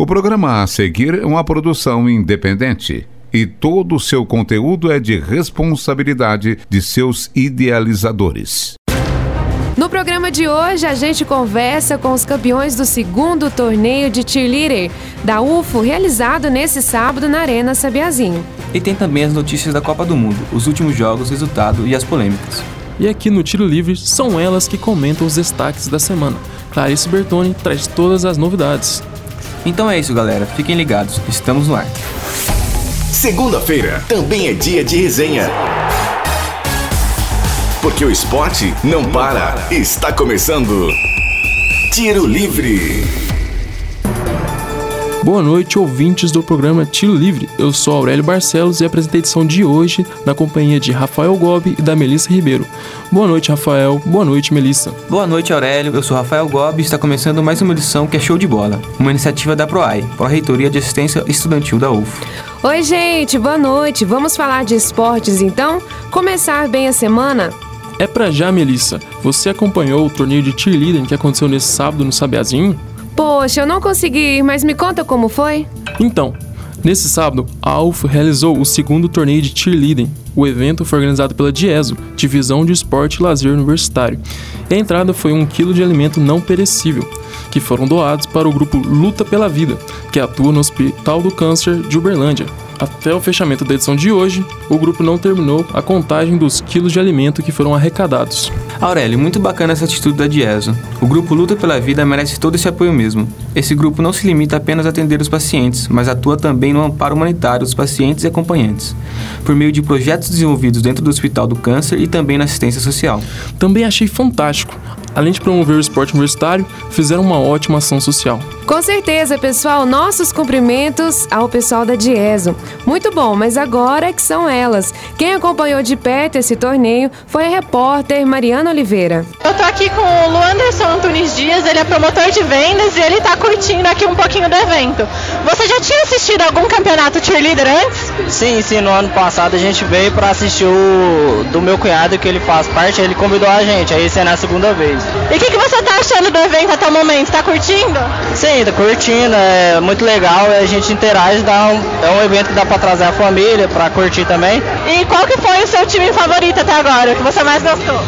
O programa a seguir é uma produção independente e todo o seu conteúdo é de responsabilidade de seus idealizadores. No programa de hoje, a gente conversa com os campeões do segundo torneio de cheerleader da UFO, realizado nesse sábado na Arena Sabiazinho. E tem também as notícias da Copa do Mundo, os últimos jogos, resultado e as polêmicas. E aqui no Tiro Livre são elas que comentam os destaques da semana. Clarice Bertoni traz todas as novidades. Então é isso, galera. Fiquem ligados. Estamos no ar. Segunda-feira também é dia de resenha. Porque o esporte não para. Está começando. Tiro Livre. Boa noite, ouvintes do programa Tiro Livre. Eu sou Aurélio Barcelos e apresentei a edição de hoje na companhia de Rafael Gobi e da Melissa Ribeiro. Boa noite, Rafael. Boa noite, Melissa. Boa noite, Aurélio. Eu sou Rafael Gobi e está começando mais uma edição que é show de bola. Uma iniciativa da PROAI, Pró-Reitoria de Assistência Estudantil da UF. Oi, gente. Boa noite. Vamos falar de esportes então? Começar bem a semana? É pra já, Melissa. Você acompanhou o torneio de cheerleading que aconteceu nesse sábado no Sabiazinho? Poxa, eu não consegui ir, mas me conta como foi. Então, nesse sábado, a AUF realizou o segundo torneio de cheerleading. O evento foi organizado pela DIESO, Divisão de Esporte e Lazer Universitário. A entrada foi um quilo de alimento não perecível, que foram doados para o grupo Luta pela Vida, que atua no Hospital do Câncer de Uberlândia, até o fechamento da edição de hoje, o grupo não terminou a contagem dos quilos de alimento que foram arrecadados. Aurélio, muito bacana essa atitude da Dieso. O grupo Luta pela Vida merece todo esse apoio mesmo. Esse grupo não se limita apenas a atender os pacientes, mas atua também no amparo humanitário dos pacientes e acompanhantes, por meio de projetos desenvolvidos dentro do Hospital do Câncer e também na assistência social. Também achei fantástico. Além de promover o esporte universitário, fizeram uma ótima ação social. Com certeza, pessoal, nossos cumprimentos ao pessoal da Dieso. Muito bom, mas agora é que são elas. Quem acompanhou de perto esse torneio foi a repórter Mariana Oliveira. Eu tô aqui com o Luanderson Antunes Dias, ele é promotor de vendas e ele tá curtindo aqui um pouquinho do evento. Você já tinha assistido algum campeonato cheerleader antes? Sim, sim, no ano passado a gente veio para assistir o do meu cunhado que ele faz parte, ele convidou a gente, aí esse é na segunda vez. E o que, que você tá achando do evento até o momento? Tá curtindo? Sim, tá curtindo, é muito legal, a gente interage, dá um, é um evento que dá para trazer a família, para curtir também. E qual que foi o seu time favorito até agora, o que você mais gostou?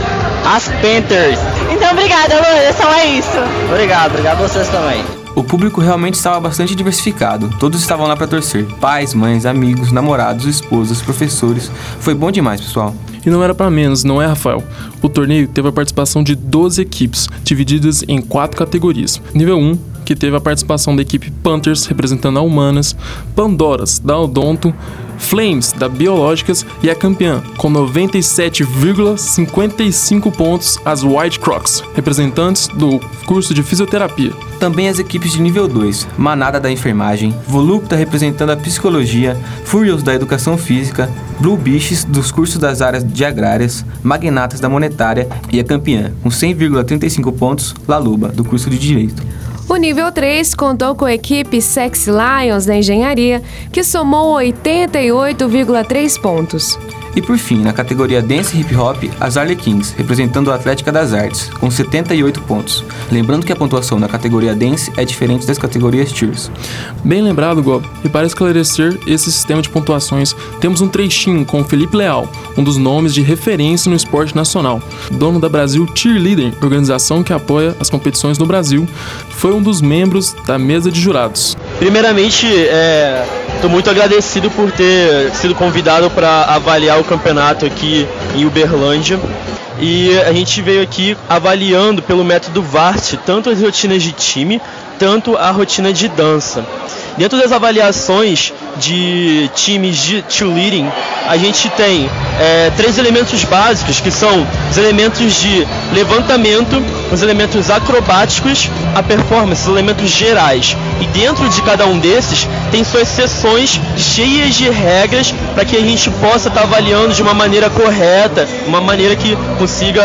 As Panthers. Então obrigada, Luan, só é isso. Obrigado, obrigado a vocês também. O público realmente estava bastante diversificado. Todos estavam lá para torcer. Pais, mães, amigos, namorados, esposas, professores. Foi bom demais, pessoal. E não era para menos, não é, Rafael? O torneio teve a participação de 12 equipes, divididas em quatro categorias. Nível 1, que teve a participação da equipe Panthers, representando a Humanas, Pandoras, da Odonto, Flames, da Biológicas, e a campeã, com 97,55 pontos, as White Crocs, representantes do curso de fisioterapia. Também as equipes de nível 2, Manada da Enfermagem, Volupta representando a Psicologia, Furious da Educação Física, Blue Beaches dos cursos das áreas de agrárias, Magnatas da Monetária e a campeã, com 100,35 pontos, Laluba, do curso de Direito. O nível 3 contou com a equipe Sex Lions da Engenharia, que somou 88,3 pontos. E por fim, na categoria Dance Hip Hop, as Arlequins, representando a Atlética das Artes, com 78 pontos. Lembrando que a pontuação na categoria Dance é diferente das categorias Cheers. Bem lembrado, Gob. E para esclarecer esse sistema de pontuações, temos um trechinho com Felipe Leal, um dos nomes de referência no esporte nacional. Dono da Brasil Cheerleading, organização que apoia as competições no Brasil, foi um dos membros da mesa de jurados. Primeiramente, estou muito agradecido por ter sido convidado para avaliar o campeonato aqui em Uberlândia. E a gente veio aqui avaliando pelo método VART tanto as rotinas de time, tanto a rotina de dança. Dentro das avaliações de times de cheerleading, a gente tem é, três elementos básicos, que são os elementos de levantamento, os elementos acrobáticos, a performance, os elementos gerais. E dentro de cada um desses, tem suas sessões cheias de regras para que a gente possa estar tá avaliando de uma maneira correta, uma maneira que consiga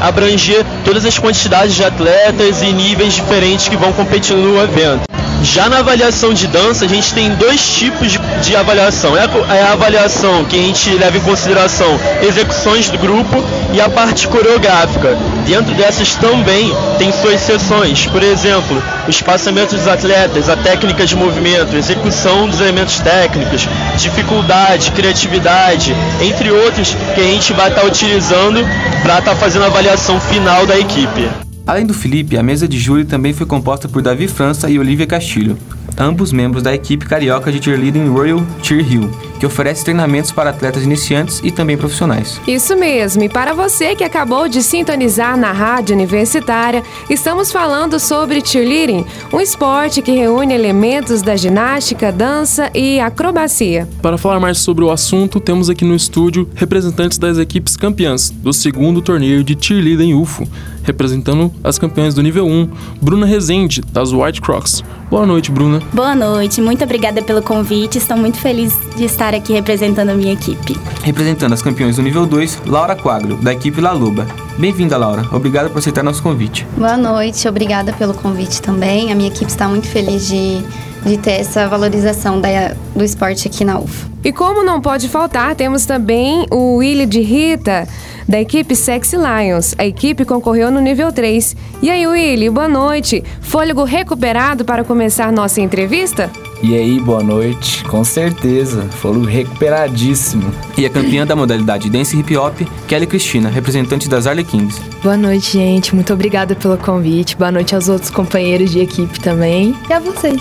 abranger todas as quantidades de atletas e níveis diferentes que vão competir no evento. Já na avaliação de dança, a gente tem dois tipos de, de avaliação. É a, é a, avaliação que a gente leva em consideração execuções do grupo e a parte coreográfica. dentro dessas também tem suas seções. Por exemplo, o espaçamento dos atletas, a técnica de movimento, execução dos elementos técnicos, dificuldade, criatividade, entre outros que a gente vai estar utilizando para estar fazendo a avaliação final da equipe. Além do Felipe, a mesa de júri também foi composta por Davi França e Olivia Castilho, ambos membros da equipe carioca de cheerleading Royal Cheer Hill, que oferece treinamentos para atletas iniciantes e também profissionais. Isso mesmo, e para você que acabou de sintonizar na rádio universitária, estamos falando sobre cheerleading, um esporte que reúne elementos da ginástica, dança e acrobacia. Para falar mais sobre o assunto, temos aqui no estúdio representantes das equipes campeãs do segundo torneio de cheerleading UFO, representando as campeãs do nível 1, Bruna Rezende, das White Crocs. Boa noite, Bruna. Boa noite, muito obrigada pelo convite. Estou muito feliz de estar aqui representando a minha equipe. Representando as campeões do nível 2, Laura Quagro, da equipe La Luba. Bem-vinda, Laura. Obrigado por aceitar nosso convite. Boa noite, obrigada pelo convite também. A minha equipe está muito feliz de, de ter essa valorização da, do esporte aqui na UFA. E como não pode faltar, temos também o Willy de Rita, da equipe Sexy Lions. A equipe concorreu no nível 3. E aí, Willy, boa noite. Fôlego recuperado para começar nossa entrevista? E aí, boa noite. Com certeza, fôlego recuperadíssimo. E a campeã da modalidade Dance Hip Hop, Kelly Cristina, representante das Arlequins. Boa noite, gente. Muito obrigada pelo convite. Boa noite aos outros companheiros de equipe também. E a vocês.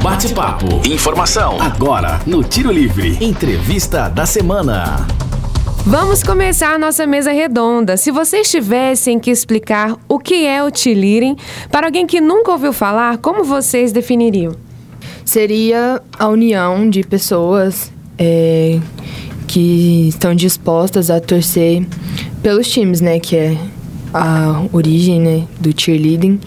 Bate-papo. Informação. Agora, no Tiro Livre. Entrevista da semana. Vamos começar a nossa mesa redonda. Se vocês tivessem que explicar o que é o cheerleading para alguém que nunca ouviu falar, como vocês definiriam? Seria a união de pessoas é, que estão dispostas a torcer pelos times, né? Que é a origem né, do cheerleading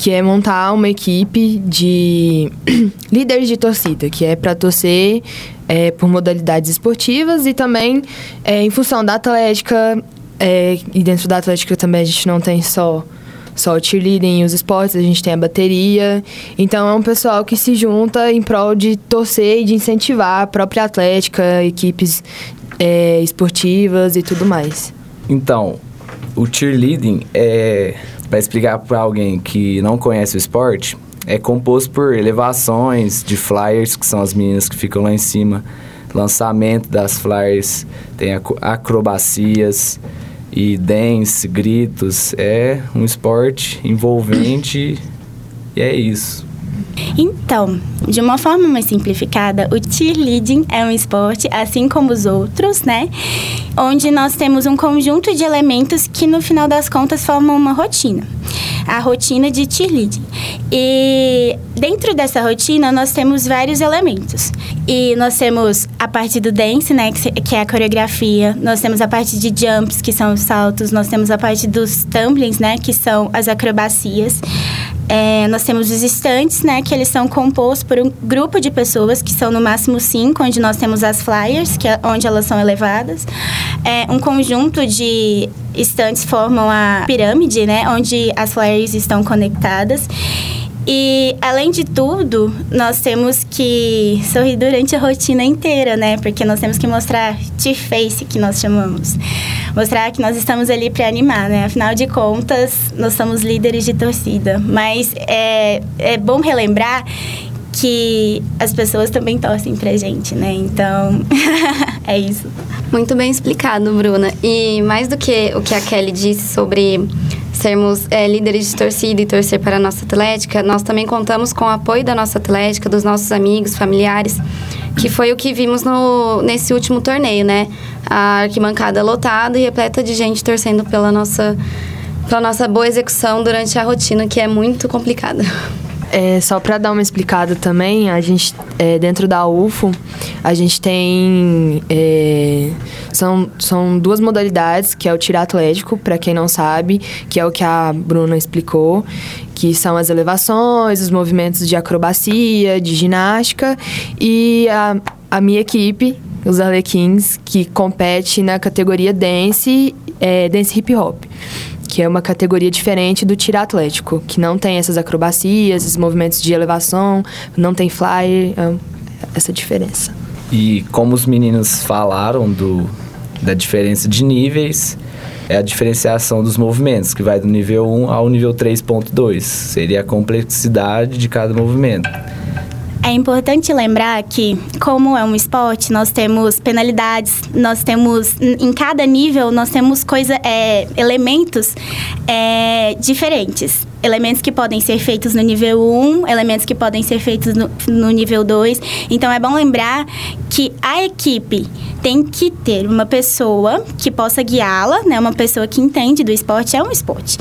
que é montar uma equipe de líderes de torcida, que é para torcer é, por modalidades esportivas e também é, em função da atlética. É, e dentro da atlética também a gente não tem só só o cheerleading e os esportes, a gente tem a bateria. Então é um pessoal que se junta em prol de torcer e de incentivar a própria atlética, equipes é, esportivas e tudo mais. Então, o cheerleading é para explicar para alguém que não conhece o esporte, é composto por elevações de flyers, que são as meninas que ficam lá em cima, lançamento das flyers, tem acrobacias e dance, gritos. É um esporte envolvente e é isso. Então, de uma forma mais simplificada, o cheerleading é um esporte, assim como os outros, né? Onde nós temos um conjunto de elementos que, no final das contas, formam uma rotina. A rotina de cheerleading. E dentro dessa rotina, nós temos vários elementos. E nós temos a parte do dance, né? Que é a coreografia. Nós temos a parte de jumps, que são os saltos. Nós temos a parte dos tumblings, né? Que são as acrobacias. É, nós temos os estantes, né, que eles são compostos por um grupo de pessoas, que são no máximo cinco, onde nós temos as flyers, que é onde elas são elevadas. É, um conjunto de estantes formam a pirâmide, né, onde as flyers estão conectadas. E, além de tudo, nós temos que sorrir durante a rotina inteira, né? Porque nós temos que mostrar T-face, que nós chamamos. Mostrar que nós estamos ali para animar, né? Afinal de contas, nós somos líderes de torcida. Mas é, é bom relembrar que as pessoas também torcem pra gente, né? Então, é isso. Muito bem explicado, Bruna. E mais do que o que a Kelly disse sobre sermos é, líderes de torcida e torcer para a nossa atlética, nós também contamos com o apoio da nossa atlética, dos nossos amigos, familiares, que foi o que vimos no, nesse último torneio, né? A arquibancada lotada e repleta de gente torcendo pela nossa, pela nossa boa execução durante a rotina, que é muito complicada. É, só para dar uma explicada também, a gente é, dentro da UFO a gente tem é, são, são duas modalidades que é o tiro atlético para quem não sabe que é o que a Bruna explicou que são as elevações, os movimentos de acrobacia, de ginástica e a, a minha equipe os Arlequins que compete na categoria dance é, dance hip hop que é uma categoria diferente do tiro atlético, que não tem essas acrobacias, esses movimentos de elevação, não tem flyer, é essa diferença. E como os meninos falaram do da diferença de níveis é a diferenciação dos movimentos, que vai do nível 1 ao nível 3.2. Seria a complexidade de cada movimento. É importante lembrar que, como é um esporte, nós temos penalidades, nós temos, em cada nível, nós temos coisa, é, elementos é, diferentes. Elementos que podem ser feitos no nível 1, elementos que podem ser feitos no, no nível 2. Então, é bom lembrar que a equipe tem que ter uma pessoa que possa guiá-la, né? Uma pessoa que entende do esporte, é um esporte.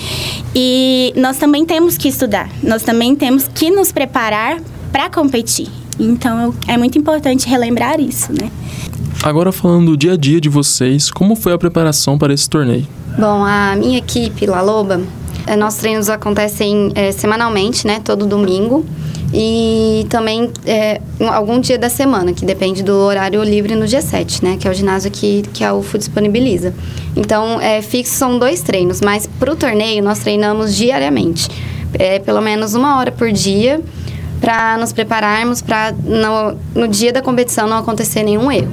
E nós também temos que estudar, nós também temos que nos preparar para competir. Então é muito importante relembrar isso, né? Agora falando do dia a dia de vocês, como foi a preparação para esse torneio? Bom, a minha equipe, La Loba, eh, nossos treinos acontecem é, semanalmente, né? Todo domingo. E também é, algum dia da semana, que depende do horário livre no dia 7, né? Que é o ginásio que, que a UFO disponibiliza. Então, é, fixo são dois treinos, mas para o torneio nós treinamos diariamente. É, pelo menos uma hora por dia para nos prepararmos para no, no dia da competição não acontecer nenhum erro.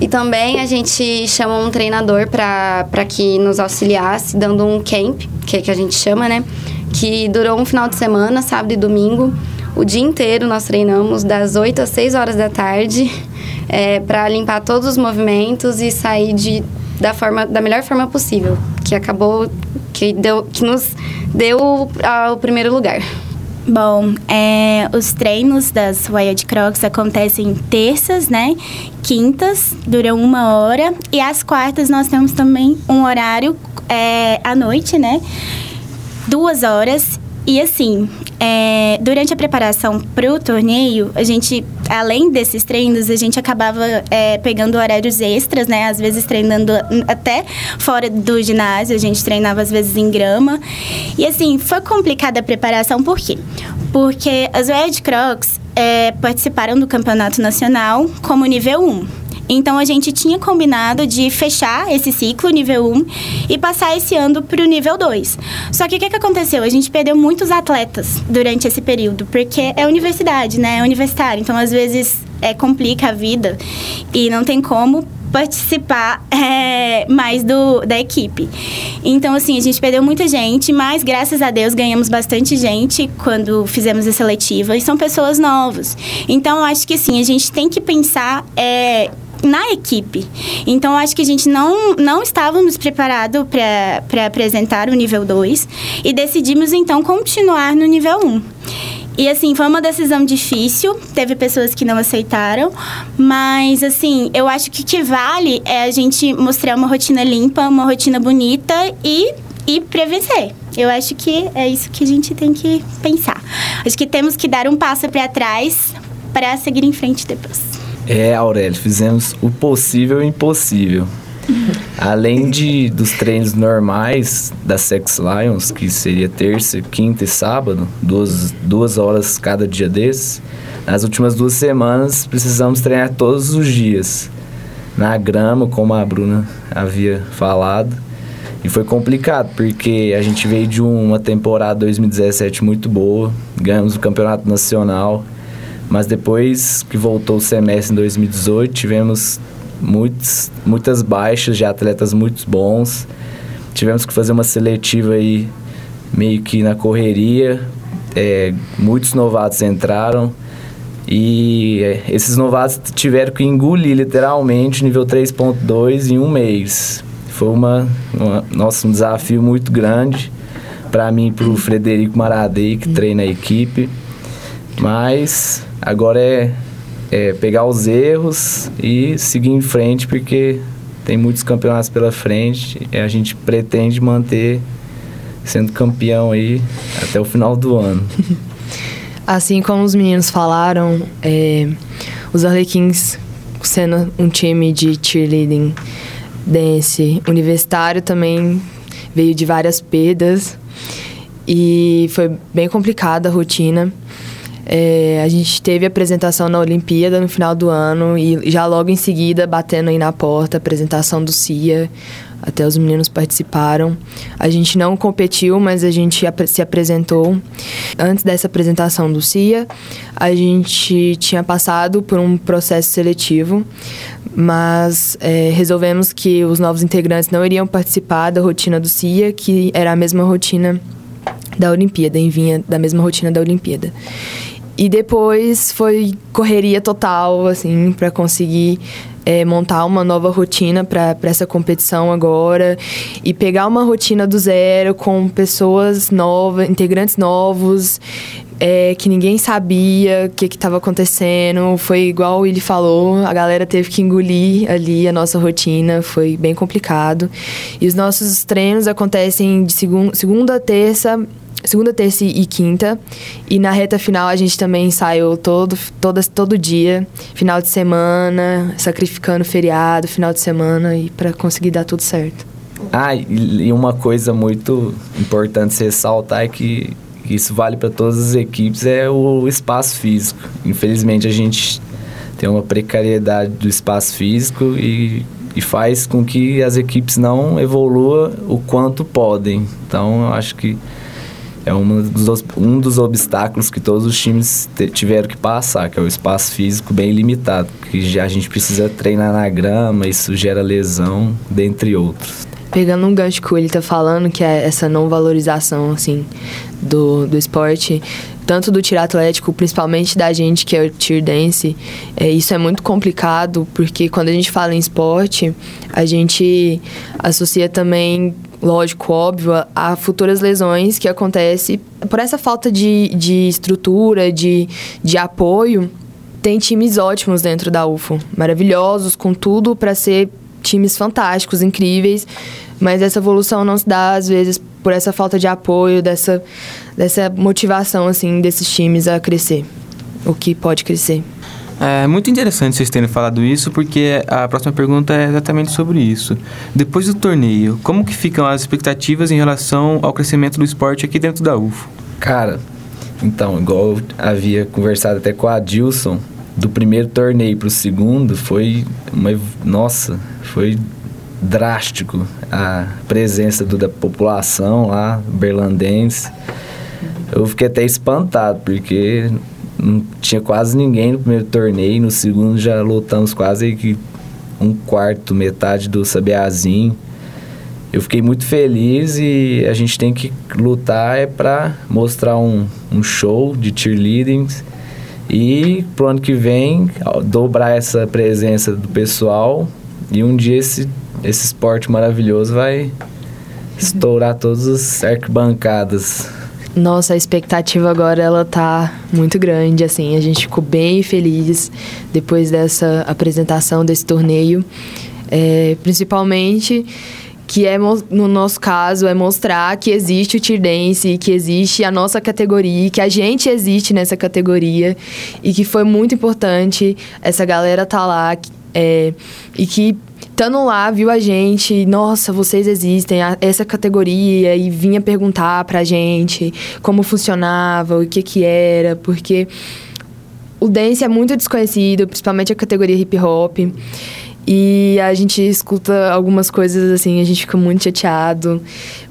E também a gente chama um treinador para que nos auxiliasse, dando um camp, que é que a gente chama, né? Que durou um final de semana, sábado e domingo. O dia inteiro nós treinamos das 8 às 6 horas da tarde é, para limpar todos os movimentos e sair de, da, forma, da melhor forma possível. Que acabou, que, deu, que nos deu ah, o primeiro lugar. Bom, é, os treinos das Wild Crocs acontecem terças, né? Quintas, duram uma hora. E às quartas nós temos também um horário é, à noite, né? Duas horas. E assim, é, durante a preparação para o torneio, a gente, além desses treinos, a gente acabava é, pegando horários extras, né? Às vezes treinando até fora do ginásio, a gente treinava às vezes em grama. E assim, foi complicada a preparação, por quê? Porque as Red Crocs é, participaram do campeonato nacional como nível 1. Então a gente tinha combinado de fechar esse ciclo nível 1 e passar esse ano para o nível 2. Só que o que, que aconteceu? A gente perdeu muitos atletas durante esse período, porque é universidade, né? É universitário. Então às vezes é, complica a vida e não tem como participar é, mais do, da equipe. Então, assim, a gente perdeu muita gente, mas graças a Deus ganhamos bastante gente quando fizemos a seletiva e são pessoas novas. Então, acho que, assim, a gente tem que pensar é, na equipe. Então, acho que a gente não, não estávamos preparados para apresentar o nível 2 e decidimos, então, continuar no nível 1. Um. E assim, foi uma decisão difícil, teve pessoas que não aceitaram, mas assim, eu acho que o que vale é a gente mostrar uma rotina limpa, uma rotina bonita e e prevencer. Eu acho que é isso que a gente tem que pensar. Acho que temos que dar um passo para trás para seguir em frente depois. É, Aurélio, fizemos o possível e o impossível. Além de, dos treinos normais da Sex Lions, que seria terça, quinta e sábado, duas, duas horas cada dia desses, nas últimas duas semanas precisamos treinar todos os dias. Na grama, como a Bruna havia falado. E foi complicado, porque a gente veio de uma temporada 2017 muito boa, ganhamos o campeonato nacional mas depois que voltou o semestre em 2018, tivemos muitos, muitas baixas de atletas muito bons. Tivemos que fazer uma seletiva aí meio que na correria. É, muitos novatos entraram e é, esses novatos tiveram que engolir literalmente nível 3.2 em um mês. Foi uma, uma um desafio muito grande para mim para o Frederico Maradei, que treina a equipe. Mas Agora é, é pegar os erros e seguir em frente, porque tem muitos campeonatos pela frente e a gente pretende manter sendo campeão aí até o final do ano. Assim como os meninos falaram, é, os Arlequins sendo um time de cheerleading dance universitário também veio de várias perdas e foi bem complicada a rotina. É, a gente teve apresentação na Olimpíada no final do ano e já logo em seguida, batendo aí na porta, apresentação do CIA. Até os meninos participaram. A gente não competiu, mas a gente se apresentou. Antes dessa apresentação do CIA, a gente tinha passado por um processo seletivo, mas é, resolvemos que os novos integrantes não iriam participar da rotina do CIA, que era a mesma rotina da Olimpíada, e vinha da mesma rotina da Olimpíada. E depois foi correria total, assim, para conseguir é, montar uma nova rotina para essa competição agora e pegar uma rotina do zero com pessoas novas, integrantes novos, é, que ninguém sabia o que estava acontecendo. Foi igual ele falou, a galera teve que engolir ali a nossa rotina, foi bem complicado. E os nossos treinos acontecem de segunda, segunda terça segunda, terça e quinta. E na reta final a gente também ensaiou todo, todo, todo dia, final de semana, sacrificando feriado, final de semana, e para conseguir dar tudo certo. Ah, e uma coisa muito importante se ressaltar é que isso vale para todas as equipes é o espaço físico. Infelizmente a gente tem uma precariedade do espaço físico e, e faz com que as equipes não evoluam o quanto podem. Então eu acho que é um dos, um dos obstáculos que todos os times tiveram que passar, que é o espaço físico bem limitado, que a gente precisa treinar na grama, isso gera lesão, dentre outros. Pegando um gancho que ele tá falando, que é essa não valorização, assim, do, do esporte, tanto do tiro atlético, principalmente da gente que é o tier dance, é, isso é muito complicado, porque quando a gente fala em esporte, a gente associa também lógico, óbvio, a futuras lesões que acontecem por essa falta de, de estrutura, de, de apoio. Tem times ótimos dentro da UFO, maravilhosos, com tudo para ser times fantásticos, incríveis, mas essa evolução não se dá às vezes por essa falta de apoio, dessa, dessa motivação assim desses times a crescer, o que pode crescer. É muito interessante vocês terem falado isso, porque a próxima pergunta é exatamente sobre isso. Depois do torneio, como que ficam as expectativas em relação ao crescimento do esporte aqui dentro da UFO? Cara, então, igual eu havia conversado até com a Dilson, do primeiro torneio para o segundo foi uma nossa, foi drástico a presença do, da população lá berlandense. Eu fiquei até espantado porque não tinha quase ninguém no primeiro torneio, no segundo já lutamos quase que um quarto, metade do Sabiazinho. Eu fiquei muito feliz e a gente tem que lutar é para mostrar um, um show de cheerleading e pro ano que vem dobrar essa presença do pessoal e um dia esse, esse esporte maravilhoso vai estourar todas as arquibancadas. Nossa, a expectativa agora ela tá muito grande, assim, a gente ficou bem feliz depois dessa apresentação desse torneio, é, principalmente que é no nosso caso é mostrar que existe o Tier Dance, que existe a nossa categoria, que a gente existe nessa categoria e que foi muito importante essa galera tá lá é, e que estando lá, viu a gente, nossa, vocês existem, essa categoria, e vinha perguntar pra gente como funcionava, o que que era, porque o dance é muito desconhecido, principalmente a categoria hip hop. E a gente escuta algumas coisas assim, a gente fica muito chateado.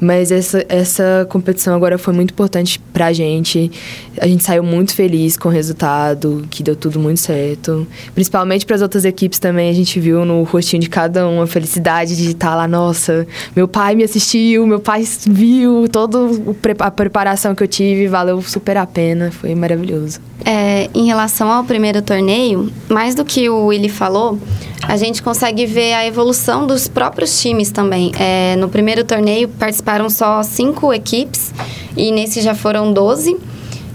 Mas essa, essa competição agora foi muito importante pra gente. A gente saiu muito feliz com o resultado, que deu tudo muito certo. Principalmente para as outras equipes também, a gente viu no rostinho de cada um a felicidade de estar lá. Nossa, meu pai me assistiu, meu pai viu toda a preparação que eu tive, valeu super a pena, foi maravilhoso. É, em relação ao primeiro torneio, mais do que o Willy falou, a gente consegue ver a evolução dos próprios times também. É, no primeiro torneio participaram só cinco equipes e nesse já foram 12.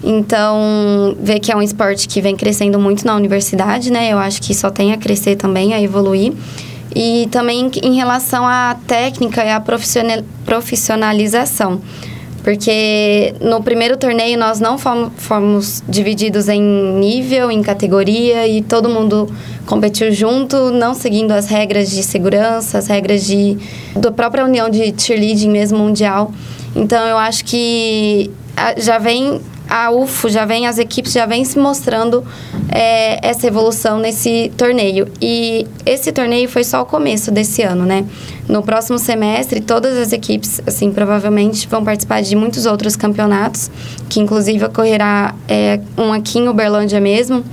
Então, ver que é um esporte que vem crescendo muito na universidade, né? Eu acho que só tem a crescer também, a evoluir. E também em relação à técnica e à profissionalização. Porque no primeiro torneio nós não fomos, fomos, divididos em nível, em categoria e todo mundo competiu junto, não seguindo as regras de segurança, as regras de, da própria união de cheerleading mesmo mundial. Então eu acho que já vem a UFO, já vem as equipes já vem se mostrando é, essa evolução nesse torneio. E esse torneio foi só o começo desse ano, né? No próximo semestre, todas as equipes, assim, provavelmente vão participar de muitos outros campeonatos, que inclusive ocorrerá é, um aqui em Uberlândia mesmo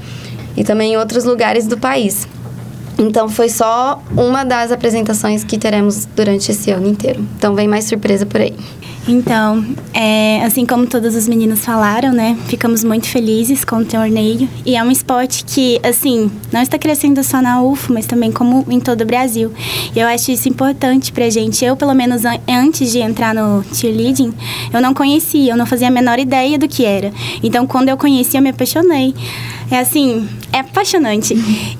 e também em outros lugares do país. Então foi só uma das apresentações que teremos durante esse ano inteiro. Então vem mais surpresa por aí. Então, é, assim como todos os meninos falaram, né? Ficamos muito felizes com o torneio. E é um esporte que, assim, não está crescendo só na UFO, mas também como em todo o Brasil. E eu acho isso importante pra gente. Eu, pelo menos antes de entrar no cheerleading, eu não conhecia, eu não fazia a menor ideia do que era. Então, quando eu conheci, eu me apaixonei. É assim, é apaixonante.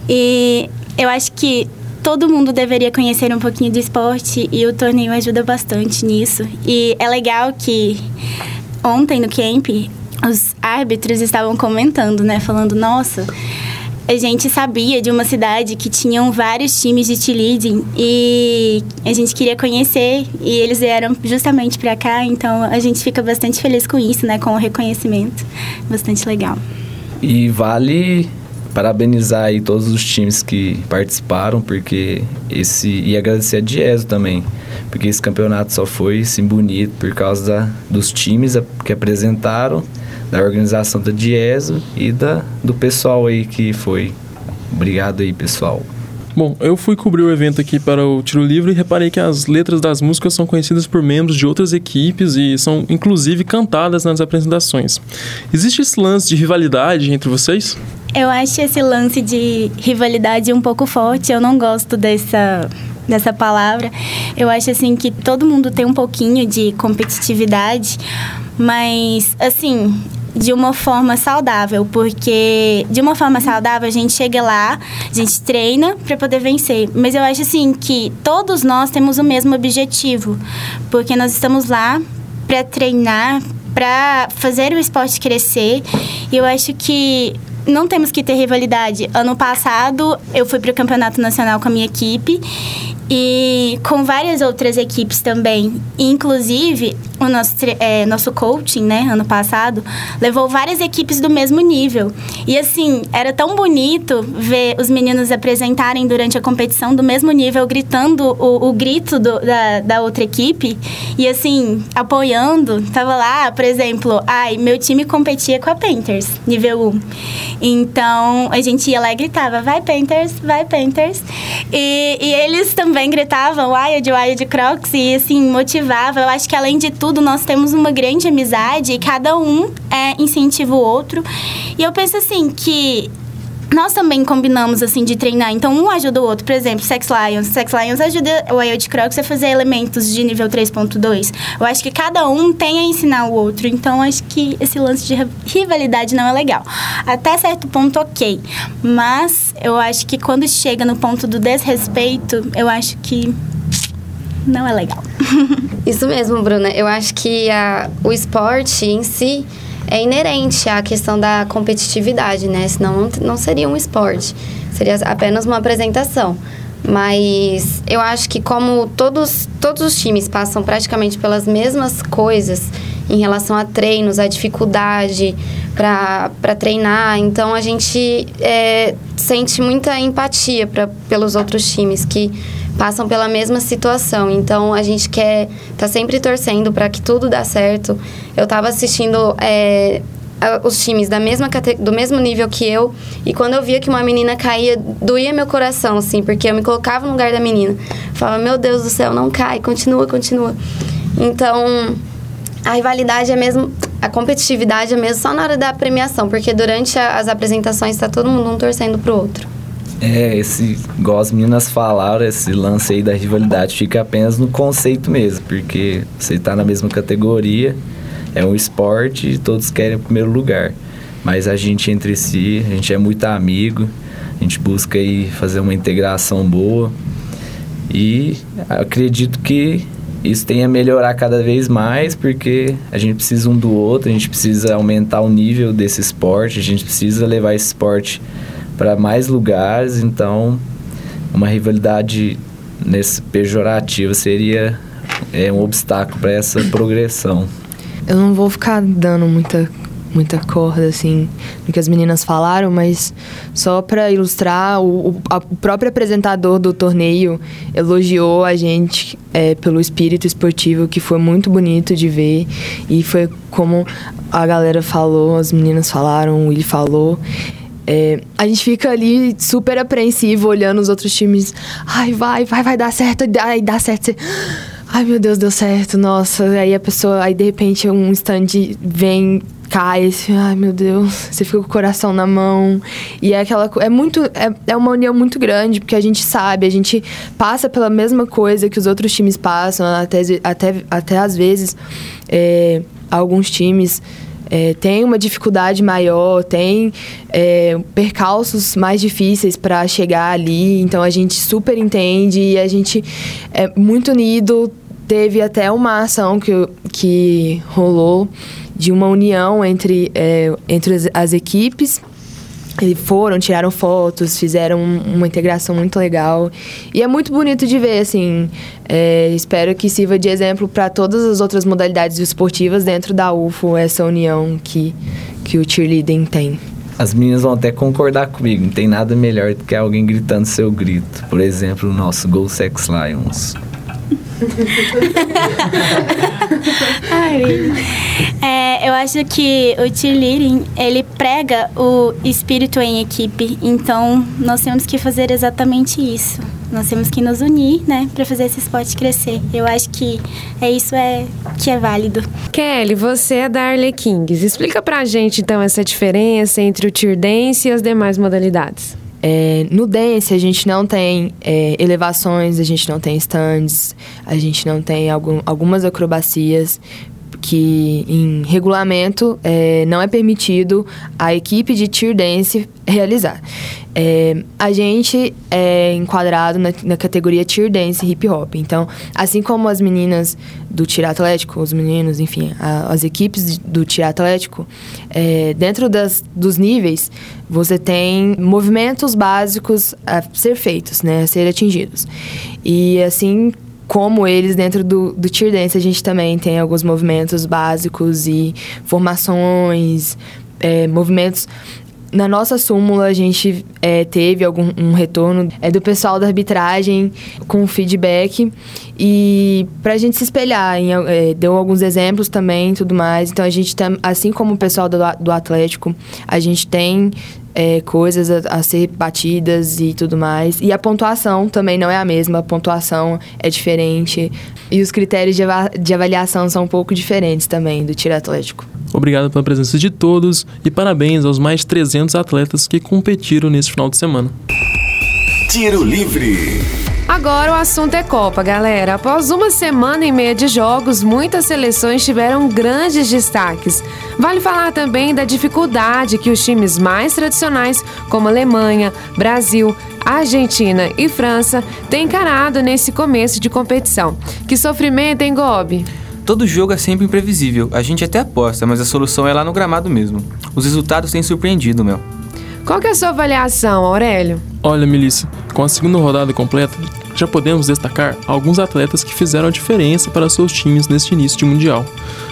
E eu acho que todo mundo deveria conhecer um pouquinho do esporte e o torneio ajuda bastante nisso. E é legal que ontem no camp os árbitros estavam comentando, né, falando, nossa, a gente sabia de uma cidade que tinham vários times de cheerleading e a gente queria conhecer e eles vieram justamente para cá, então a gente fica bastante feliz com isso, né, com o reconhecimento. Bastante legal. E vale parabenizar aí todos os times que participaram, porque esse. E agradecer a Dieso também, porque esse campeonato só foi assim bonito por causa da, dos times que apresentaram, da organização da Dieso e da, do pessoal aí que foi. Obrigado aí, pessoal. Bom, eu fui cobrir o evento aqui para o Tiro Livre e reparei que as letras das músicas são conhecidas por membros de outras equipes e são inclusive cantadas nas apresentações. Existe esse lance de rivalidade entre vocês? Eu acho esse lance de rivalidade um pouco forte. Eu não gosto dessa dessa palavra. Eu acho assim que todo mundo tem um pouquinho de competitividade, mas assim, de uma forma saudável, porque de uma forma saudável a gente chega lá, a gente treina para poder vencer. Mas eu acho assim que todos nós temos o mesmo objetivo, porque nós estamos lá para treinar, para fazer o esporte crescer. E eu acho que não temos que ter rivalidade. Ano passado eu fui para o campeonato nacional com a minha equipe e com várias outras equipes também. Inclusive, o nosso, é, nosso coaching, né, ano passado, levou várias equipes do mesmo nível. E assim, era tão bonito ver os meninos apresentarem durante a competição do mesmo nível, gritando o, o grito do, da, da outra equipe. E assim, apoiando. Tava lá, por exemplo, ai, meu time competia com a Painters, nível 1. Então, a gente ia lá e gritava, vai Painters, vai Painters. E, e eles também gritavam, Wild, Wild Crocs, e assim, motivava. Eu acho que além de tudo, tudo, nós temos uma grande amizade e cada um é, incentiva o outro. E eu penso assim que nós também combinamos, assim, de treinar. Então, um ajuda o outro. Por exemplo, Sex Lions. Sex Lions ajuda o Wild Crocs a fazer elementos de nível 3.2. Eu acho que cada um tem a ensinar o outro. Então, acho que esse lance de rivalidade não é legal. Até certo ponto, ok. Mas, eu acho que quando chega no ponto do desrespeito, eu acho que não é legal. Isso mesmo, Bruna. Eu acho que a, o esporte em si é inerente à questão da competitividade, né? Senão não, não seria um esporte. Seria apenas uma apresentação. Mas eu acho que como todos, todos os times passam praticamente pelas mesmas coisas em relação a treinos, a dificuldade para treinar, então a gente é, sente muita empatia pra, pelos outros times que passam pela mesma situação. Então a gente quer tá sempre torcendo para que tudo dê certo. Eu estava assistindo é, os times da mesma do mesmo nível que eu e quando eu via que uma menina caía doía meu coração assim porque eu me colocava no lugar da menina falava meu Deus do céu não cai continua continua então a rivalidade é mesmo a competitividade é mesmo só na hora da premiação porque durante a, as apresentações está todo mundo um torcendo pro outro é, esse, igual as meninas falaram, esse lance aí da rivalidade fica apenas no conceito mesmo, porque você está na mesma categoria, é um esporte e todos querem o primeiro lugar. Mas a gente entre si, a gente é muito amigo, a gente busca aí fazer uma integração boa e acredito que isso tem a melhorar cada vez mais, porque a gente precisa um do outro, a gente precisa aumentar o nível desse esporte, a gente precisa levar esse esporte para mais lugares, então uma rivalidade nesse pejorativo seria é, um obstáculo para essa progressão. Eu não vou ficar dando muita muita corda, assim, no que as meninas falaram, mas só para ilustrar, o, o, a, o, próprio apresentador do torneio elogiou a gente é, pelo espírito esportivo, que foi muito bonito de ver. E foi como a galera falou, as meninas falaram, o falou. É, a gente fica ali super apreensivo olhando os outros times. Ai, vai, vai, vai dar certo, ai, dá certo. Você... Ai, meu Deus, deu certo, nossa. Aí a pessoa, aí de repente um stand vem cai, assim, ai meu Deus, você fica com o coração na mão. E é aquela é muito é, é uma união muito grande, porque a gente sabe, a gente passa pela mesma coisa que os outros times passam, até até, até às vezes é, alguns times é, tem uma dificuldade maior, tem é, percalços mais difíceis para chegar ali, então a gente super entende e a gente é muito unido. Teve até uma ação que, que rolou de uma união entre, é, entre as, as equipes eles foram, tiraram fotos, fizeram uma integração muito legal. E é muito bonito de ver, assim. É, espero que sirva de exemplo para todas as outras modalidades esportivas dentro da UFO, essa união que, que o cheerleading tem. As meninas vão até concordar comigo, não tem nada melhor do que alguém gritando seu grito. Por exemplo, o nosso Go Sex Lions. É, eu acho que o cheerleading, ele prega o espírito em equipe. Então, nós temos que fazer exatamente isso. Nós temos que nos unir, né, para fazer esse esporte crescer. Eu acho que é isso é que é válido. Kelly, você é da Arlequins. Explica pra gente então essa diferença entre o cheer dance e as demais modalidades. É, no dance, a gente não tem é, elevações, a gente não tem stands, a gente não tem algum, algumas acrobacias que em regulamento é, não é permitido a equipe de cheer dance realizar. É, a gente é enquadrado na, na, categoria cheer dance hip hop. Então, assim como as meninas do tiro atlético, os meninos, enfim, a, as equipes do tiro atlético, é, dentro das, dos níveis, você tem movimentos básicos a ser feitos, né, a ser atingidos. E assim como eles dentro do, do Tier Dance, a gente também tem alguns movimentos básicos e formações, é, movimentos. Na nossa súmula a gente é, teve algum um retorno é, do pessoal da arbitragem com feedback. E para a gente se espelhar em, é, deu alguns exemplos também tudo mais. Então a gente tem assim como o pessoal do, do Atlético a gente tem é, coisas a, a, ser batidas e tudo mais. E a pontuação também não é a mesma, a pontuação é diferente. E os critérios de, de avaliação são um pouco diferentes também do tiro atlético. Obrigado pela presença de todos e parabéns aos mais 300 atletas que competiram nesse final de semana. Tiro Livre. Agora o assunto é Copa, galera. Após uma semana e meia de jogos, muitas seleções tiveram grandes destaques. Vale falar também da dificuldade que os times mais tradicionais, como Alemanha, Brasil, Argentina e França, têm encarado nesse começo de competição. Que sofrimento, hein, Gobi? Todo jogo é sempre imprevisível. A gente até aposta, mas a solução é lá no gramado mesmo. Os resultados têm surpreendido, Mel. Qual que é a sua avaliação, Aurélio? Olha, Melissa, com a segunda rodada completa, já podemos destacar alguns atletas que fizeram a diferença para seus times neste início de Mundial.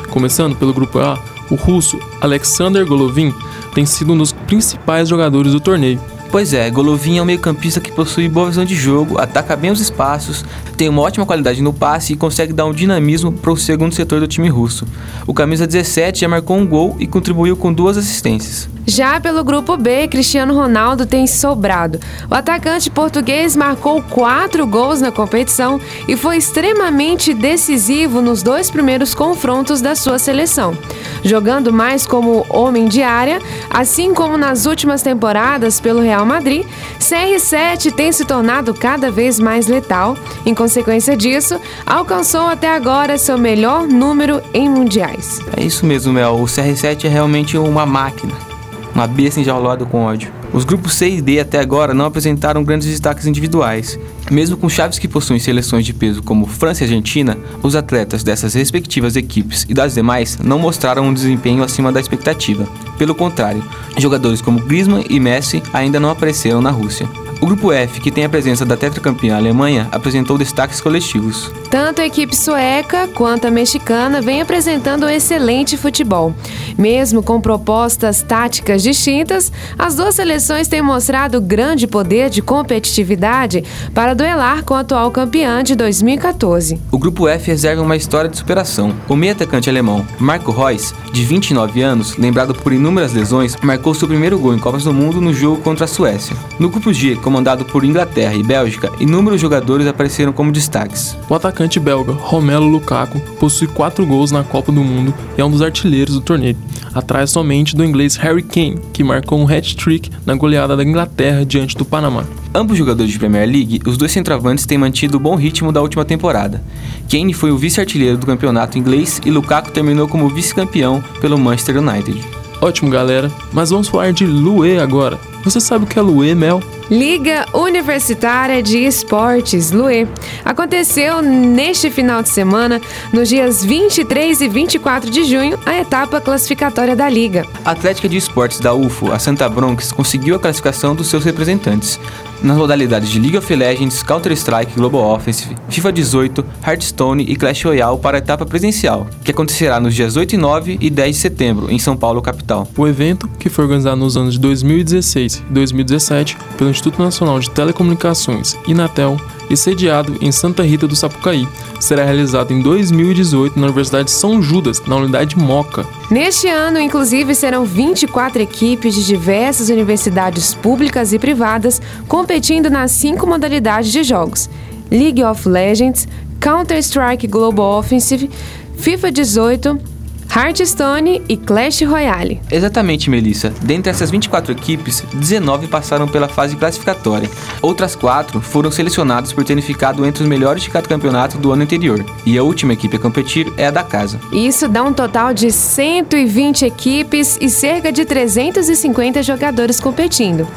Começando pelo grupo A, o russo Alexander Golovin tem sido um dos principais jogadores do torneio. Pois é, Golovin é um meio-campista que possui boa visão de jogo, ataca bem os espaços, tem uma ótima qualidade no passe e consegue dar um dinamismo para o segundo setor do time russo. O camisa 17 já marcou um gol e contribuiu com duas assistências. Já pelo grupo B, Cristiano Ronaldo tem sobrado. O atacante português marcou quatro gols na competição e foi extremamente decisivo nos dois primeiros confrontos da sua seleção. Jogando mais como homem de área, assim como nas últimas temporadas pelo Real Madrid, CR7 tem se tornado cada vez mais letal. Em consequência disso, alcançou até agora seu melhor número em mundiais. É isso mesmo, Mel. O CR7 é realmente uma máquina uma besta enjaulada com ódio. Os grupos C e D até agora não apresentaram grandes destaques individuais. Mesmo com chaves que possuem seleções de peso como França e Argentina, os atletas dessas respectivas equipes e das demais não mostraram um desempenho acima da expectativa. Pelo contrário, jogadores como Griezmann e Messi ainda não apareceram na Rússia. O grupo F, que tem a presença da tetracampeã Alemanha, apresentou destaques coletivos. Tanto a equipe sueca quanto a mexicana vem apresentando um excelente futebol. Mesmo com propostas táticas distintas, as duas seleções têm mostrado grande poder de competitividade para duelar com a atual campeã de 2014. O grupo F reserva uma história de superação. O meio atacante alemão Marco Reus, de 29 anos, lembrado por inúmeras lesões, marcou seu primeiro gol em Copas do Mundo no jogo contra a Suécia. No grupo G, comandado por Inglaterra e Bélgica, inúmeros jogadores apareceram como destaques. O atacante belga Romelu Lukaku possui quatro gols na Copa do Mundo e é um dos artilheiros do torneio, atrás somente do inglês Harry Kane, que marcou um hat-trick na goleada da Inglaterra diante do Panamá. Ambos jogadores de Premier League, os dois centroavantes têm mantido o bom ritmo da última temporada. Kane foi o vice-artilheiro do campeonato inglês e Lukaku terminou como vice-campeão pelo Manchester United. Ótimo, galera, mas vamos falar de Lue agora. Você sabe o que é Lue, Mel? Liga Universitária de Esportes, Lue. Aconteceu neste final de semana, nos dias 23 e 24 de junho, a etapa classificatória da Liga. A Atlética de Esportes da UFO, a Santa Bronx, conseguiu a classificação dos seus representantes nas modalidades de League of Legends, Counter-Strike Global Offensive, FIFA 18, Hearthstone e Clash Royale para a etapa presencial, que acontecerá nos dias 8 e 9 e 10 de setembro, em São Paulo, capital. O evento, que foi organizado nos anos de 2016 e 2017 pelo Instituto Nacional de Telecomunicações, Inatel, e sediado em Santa Rita do Sapucaí. Será realizado em 2018 na Universidade de São Judas, na unidade Moca. Neste ano, inclusive, serão 24 equipes de diversas universidades públicas e privadas competindo nas cinco modalidades de jogos: League of Legends, Counter-Strike Global Offensive, FIFA 18, Hearthstone e Clash Royale. Exatamente, Melissa. Dentre essas 24 equipes, 19 passaram pela fase classificatória. Outras quatro foram selecionadas por terem ficado entre os melhores de cada campeonato do ano anterior. E a última equipe a competir é a da casa. Isso dá um total de 120 equipes e cerca de 350 jogadores competindo.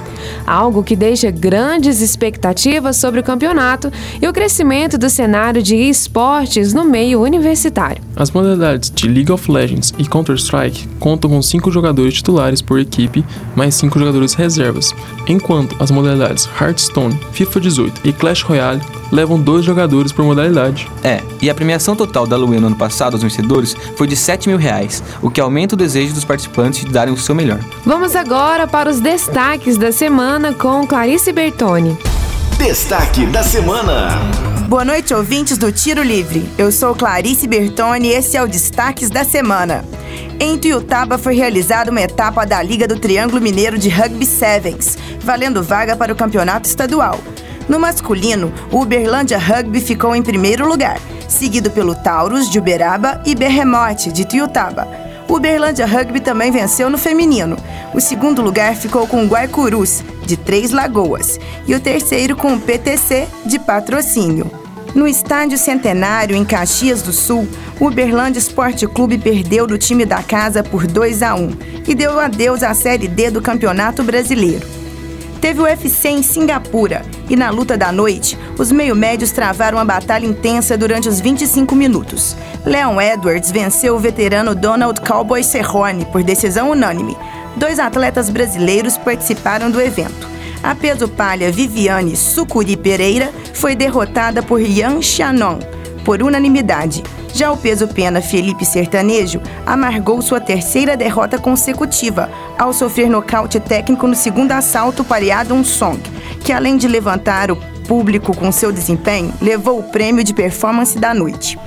Algo que deixa grandes expectativas sobre o campeonato e o crescimento do cenário de esportes no meio universitário. As modalidades de League of Legends e Counter-Strike contam com 5 jogadores titulares por equipe, mais 5 jogadores reservas, enquanto as modalidades Hearthstone, FIFA 18 e Clash Royale levam dois jogadores por modalidade. É, e a premiação total da Luê no ano passado aos vencedores foi de 7 mil reais, o que aumenta o desejo dos participantes de darem o seu melhor. Vamos agora para os destaques da semana com Clarice Bertoni. Destaque da semana. Boa noite, ouvintes do Tiro Livre. Eu sou Clarice Bertoni e esse é o Destaques da Semana. Em Tuiutaba foi realizada uma etapa da Liga do Triângulo Mineiro de Rugby Sevens, valendo vaga para o campeonato estadual. No masculino, o Uberlândia Rugby ficou em primeiro lugar, seguido pelo Taurus de Uberaba e Berremote de Tuiutaba. Uberlândia Rugby também venceu no feminino. O segundo lugar ficou com o Guaicurus, de Três Lagoas, e o terceiro com o PTC, de Patrocínio. No Estádio Centenário, em Caxias do Sul, o Uberlândia Esporte Clube perdeu do time da casa por 2 a 1 e deu adeus à Série D do Campeonato Brasileiro. Teve o UFC em Singapura e na luta da noite, os meio-médios travaram uma batalha intensa durante os 25 minutos. Leon Edwards venceu o veterano Donald Cowboy Cerrone por decisão unânime. Dois atletas brasileiros participaram do evento. A peso palha Viviane Sucuri Pereira foi derrotada por Yan Xianon por unanimidade. Já o peso pena Felipe Sertanejo amargou sua terceira derrota consecutiva ao sofrer nocaute técnico no segundo assalto pareado um Song, que além de levantar o público com seu desempenho, levou o prêmio de performance da noite.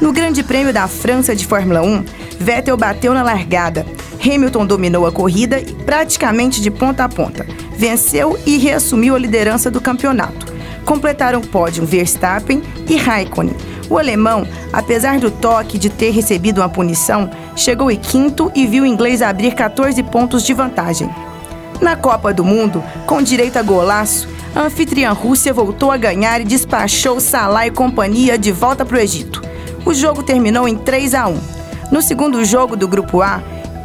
No Grande Prêmio da França de Fórmula 1, Vettel bateu na largada. Hamilton dominou a corrida praticamente de ponta a ponta. Venceu e reassumiu a liderança do campeonato. Completaram o pódio Verstappen e Raikkonen. O alemão, apesar do toque de ter recebido uma punição, chegou em quinto e viu o inglês abrir 14 pontos de vantagem. Na Copa do Mundo, com direito a golaço, a anfitriã Rússia voltou a ganhar e despachou Salah e companhia de volta para o Egito. O jogo terminou em 3 a 1. No segundo jogo do Grupo A,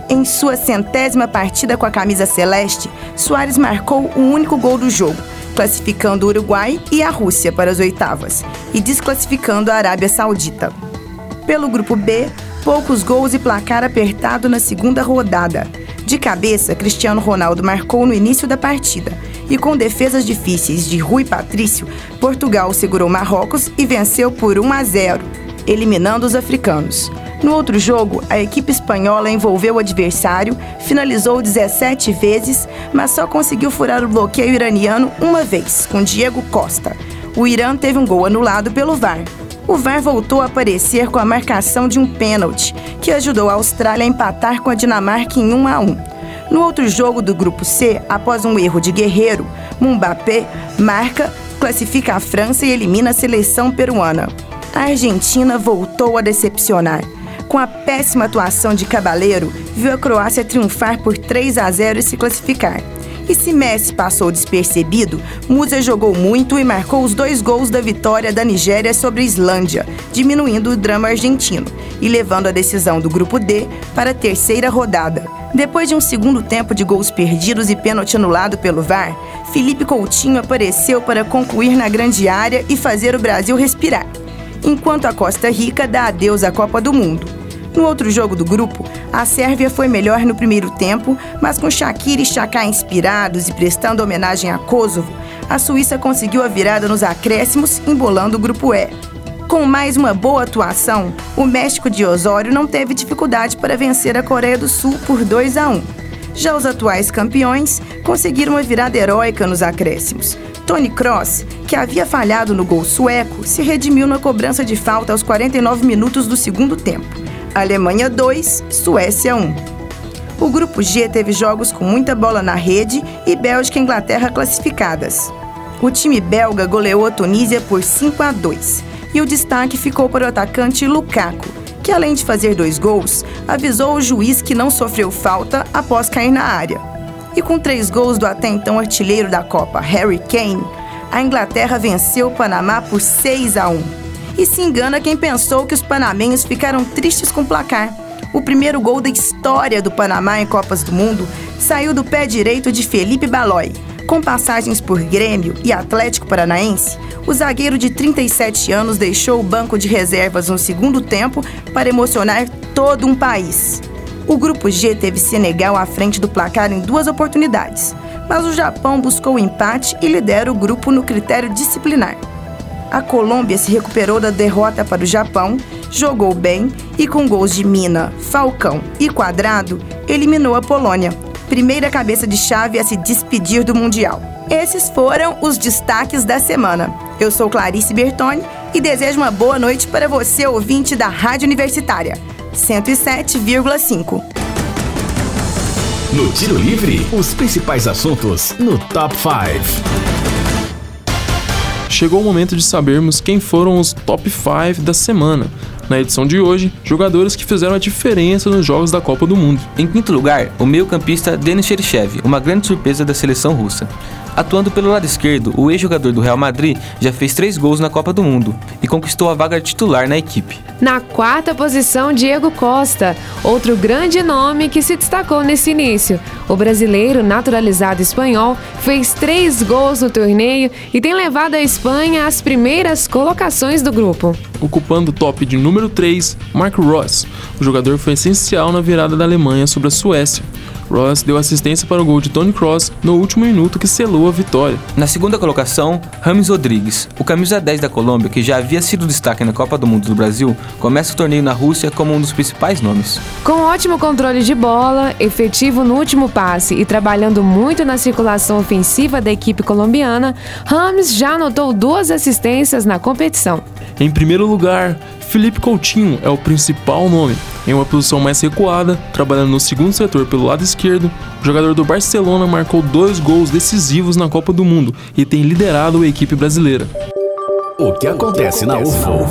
em sua centésima partida com a camisa celeste, Soares marcou o único gol do jogo classificando o Uruguai e a Rússia para as oitavas e desclassificando a Arábia Saudita. Pelo grupo B, poucos gols e placar apertado na segunda rodada. De cabeça, Cristiano Ronaldo marcou no início da partida e com defesas difíceis de Rui Patrício, Portugal segurou Marrocos e venceu por 1 a 0, eliminando os africanos. No outro jogo, a equipe espanhola envolveu o adversário, finalizou 17 vezes, mas só conseguiu furar o bloqueio iraniano uma vez, com Diego Costa. O Irã teve um gol anulado pelo VAR. O VAR voltou a aparecer com a marcação de um pênalti, que ajudou a Austrália a empatar com a Dinamarca em 1 a 1. No outro jogo do grupo C, após um erro de Guerreiro, Mbappé marca, classifica a França e elimina a seleção peruana. A Argentina voltou a decepcionar. Com a péssima atuação de Cabaleiro, viu a Croácia triunfar por 3 a 0 e se classificar. E se Messi passou despercebido, Musa jogou muito e marcou os dois gols da vitória da Nigéria sobre a Islândia, diminuindo o drama argentino e levando a decisão do grupo D para a terceira rodada. Depois de um segundo tempo de gols perdidos e pênalti anulado pelo VAR, Felipe Coutinho apareceu para concluir na grande área e fazer o Brasil respirar, enquanto a Costa Rica dá adeus à Copa do Mundo. No outro jogo do grupo, a Sérvia foi melhor no primeiro tempo, mas com Shakira e Chaka inspirados e prestando homenagem a Kosovo, a Suíça conseguiu a virada nos acréscimos, embolando o grupo E. Com mais uma boa atuação, o México de Osório não teve dificuldade para vencer a Coreia do Sul por 2 a 1. Já os atuais campeões conseguiram uma virada heróica nos acréscimos. Tony Cross, que havia falhado no gol sueco, se redimiu na cobrança de falta aos 49 minutos do segundo tempo. Alemanha 2, Suécia 1. O grupo G teve jogos com muita bola na rede e Bélgica e Inglaterra classificadas. O time belga goleou a Tunísia por 5 a 2 e o destaque ficou para o atacante Lukaku, que além de fazer dois gols, avisou o juiz que não sofreu falta após cair na área. E com três gols do até então artilheiro da Copa, Harry Kane, a Inglaterra venceu o Panamá por 6 a 1. E se engana quem pensou que os panamenhos ficaram tristes com o placar. O primeiro gol da história do Panamá em Copas do Mundo saiu do pé direito de Felipe Balói. Com passagens por Grêmio e Atlético Paranaense, o zagueiro de 37 anos deixou o banco de reservas no segundo tempo para emocionar todo um país. O grupo G teve Senegal à frente do placar em duas oportunidades, mas o Japão buscou o empate e lidera o grupo no critério disciplinar a Colômbia se recuperou da derrota para o Japão, jogou bem e, com gols de Mina, Falcão e Quadrado, eliminou a Polônia, primeira cabeça de chave a se despedir do Mundial. Esses foram os destaques da semana. Eu sou Clarice Bertoni e desejo uma boa noite para você, ouvinte da Rádio Universitária 107,5. No Tiro Livre, os principais assuntos no Top 5 chegou o momento de sabermos quem foram os top 5 da semana. Na edição de hoje, jogadores que fizeram a diferença nos jogos da Copa do Mundo. Em quinto lugar, o meio-campista Denis Cheryshev, uma grande surpresa da seleção russa. Atuando pelo lado esquerdo, o ex-jogador do Real Madrid já fez três gols na Copa do Mundo e conquistou a vaga titular na equipe. Na quarta posição, Diego Costa, outro grande nome que se destacou nesse início. O brasileiro, naturalizado espanhol, fez três gols no torneio e tem levado a Espanha às primeiras colocações do grupo. Ocupando o top de número 3, Mark Ross. O jogador foi essencial na virada da Alemanha sobre a Suécia. Ross deu assistência para o gol de Tony Cross no último minuto que selou a vitória. Na segunda colocação, Rames Rodrigues, o camisa 10 da Colômbia, que já havia sido destaque na Copa do Mundo do Brasil, começa o torneio na Rússia como um dos principais nomes. Com ótimo controle de bola, efetivo no último passe e trabalhando muito na circulação ofensiva da equipe colombiana, Rames já anotou duas assistências na competição. Em primeiro lugar, Felipe Coutinho é o principal nome. Em uma posição mais recuada, trabalhando no segundo setor pelo lado esquerdo, o jogador do Barcelona marcou dois gols decisivos na Copa do Mundo e tem liderado a equipe brasileira. O que acontece na UFO?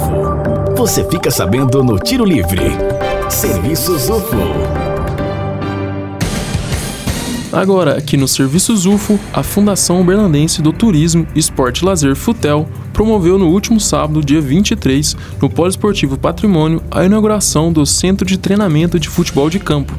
Você fica sabendo no Tiro Livre. Serviços UFO. Agora, aqui no Serviços UFO, a Fundação Berlandense do Turismo, Esporte Lazer Futel promoveu no último sábado, dia 23, no Poliesportivo Patrimônio, a inauguração do Centro de Treinamento de Futebol de Campo.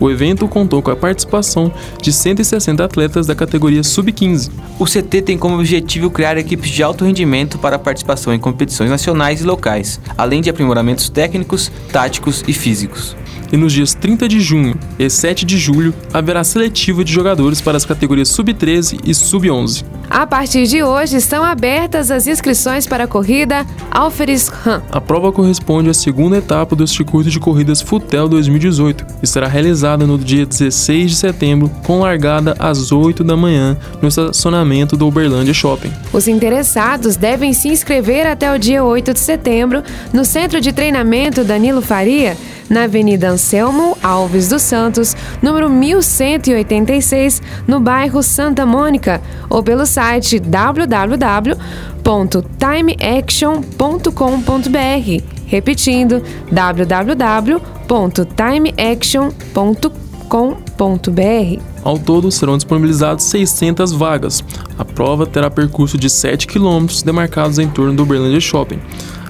O evento contou com a participação de 160 atletas da categoria Sub-15. O CT tem como objetivo criar equipes de alto rendimento para a participação em competições nacionais e locais, além de aprimoramentos técnicos, táticos e físicos. E nos dias 30 de junho e 7 de julho haverá seletiva de jogadores para as categorias sub-13 e sub-11. A partir de hoje estão abertas as inscrições para a corrida Alferes Run. A prova corresponde à segunda etapa do circuito de corridas Futel 2018 e será realizada no dia 16 de setembro, com largada às 8 da manhã no estacionamento do Uberlândia Shopping. Os interessados devem se inscrever até o dia 8 de setembro no Centro de Treinamento Danilo Faria, na Avenida Anselmo Alves dos Santos, número 1186, no bairro Santa Mônica, ou pelo site www.timeaction.com.br. Repetindo, www.timeaction.com.br. Ao todo, serão disponibilizadas 600 vagas. A prova terá percurso de 7 km demarcados em torno do Uberlândia Shopping.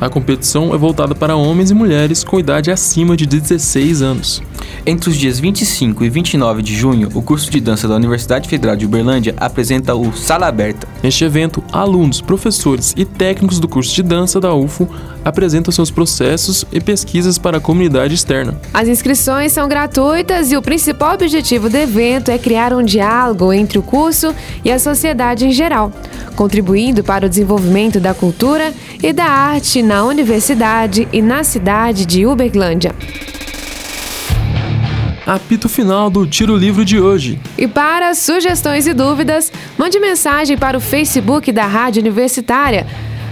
A competição é voltada para homens e mulheres com idade acima de 16 anos. Entre os dias 25 e 29 de junho, o curso de dança da Universidade Federal de Uberlândia apresenta o Sala Aberta. Neste evento, alunos, professores e técnicos do curso de dança da UFO apresentam seus processos e pesquisas para a comunidade externa. As inscrições são gratuitas e o principal objetivo do evento é criar um diálogo entre o curso e a sociedade em geral, contribuindo para o desenvolvimento da cultura e da arte na universidade e na cidade de Uberlândia. Apito final do Tiro Livro de hoje. E para sugestões e dúvidas, mande mensagem para o Facebook da Rádio Universitária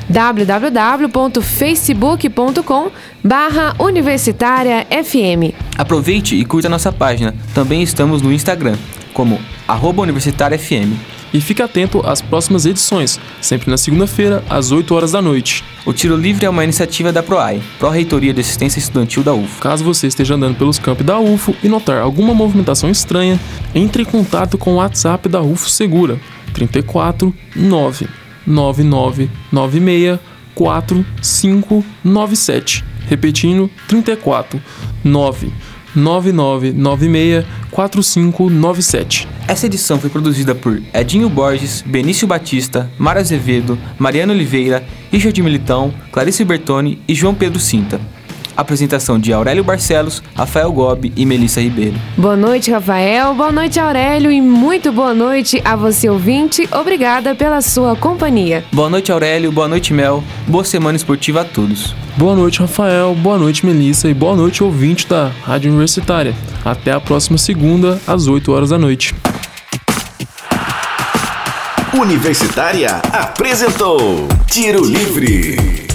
www.facebook.com barra Universitária FM. Aproveite e curta nossa página. Também estamos no Instagram, como arroba Universitária FM. E fique atento às próximas edições, sempre na segunda-feira, às 8 horas da noite. O Tiro Livre é uma iniciativa da PROAI, Pró-Reitoria de Assistência Estudantil da UFO. Caso você esteja andando pelos campos da UFO e notar alguma movimentação estranha, entre em contato com o WhatsApp da UFO Segura, 34 9 9996 4597. Repetindo, 34 9 9996 4597. Essa edição foi produzida por Edinho Borges, Benício Batista, Mara Azevedo, Mariana Oliveira, Richard Militão, Clarice Bertoni e João Pedro Cinta. Apresentação de Aurélio Barcelos, Rafael Gobi e Melissa Ribeiro. Boa noite, Rafael. Boa noite, Aurélio. E muito boa noite a você, ouvinte. Obrigada pela sua companhia. Boa noite, Aurélio. Boa noite, Mel. Boa semana esportiva a todos. Boa noite, Rafael. Boa noite, Melissa. E boa noite, ouvinte da Rádio Universitária. Até a próxima segunda, às 8 horas da noite. Universitária apresentou Tiro Livre.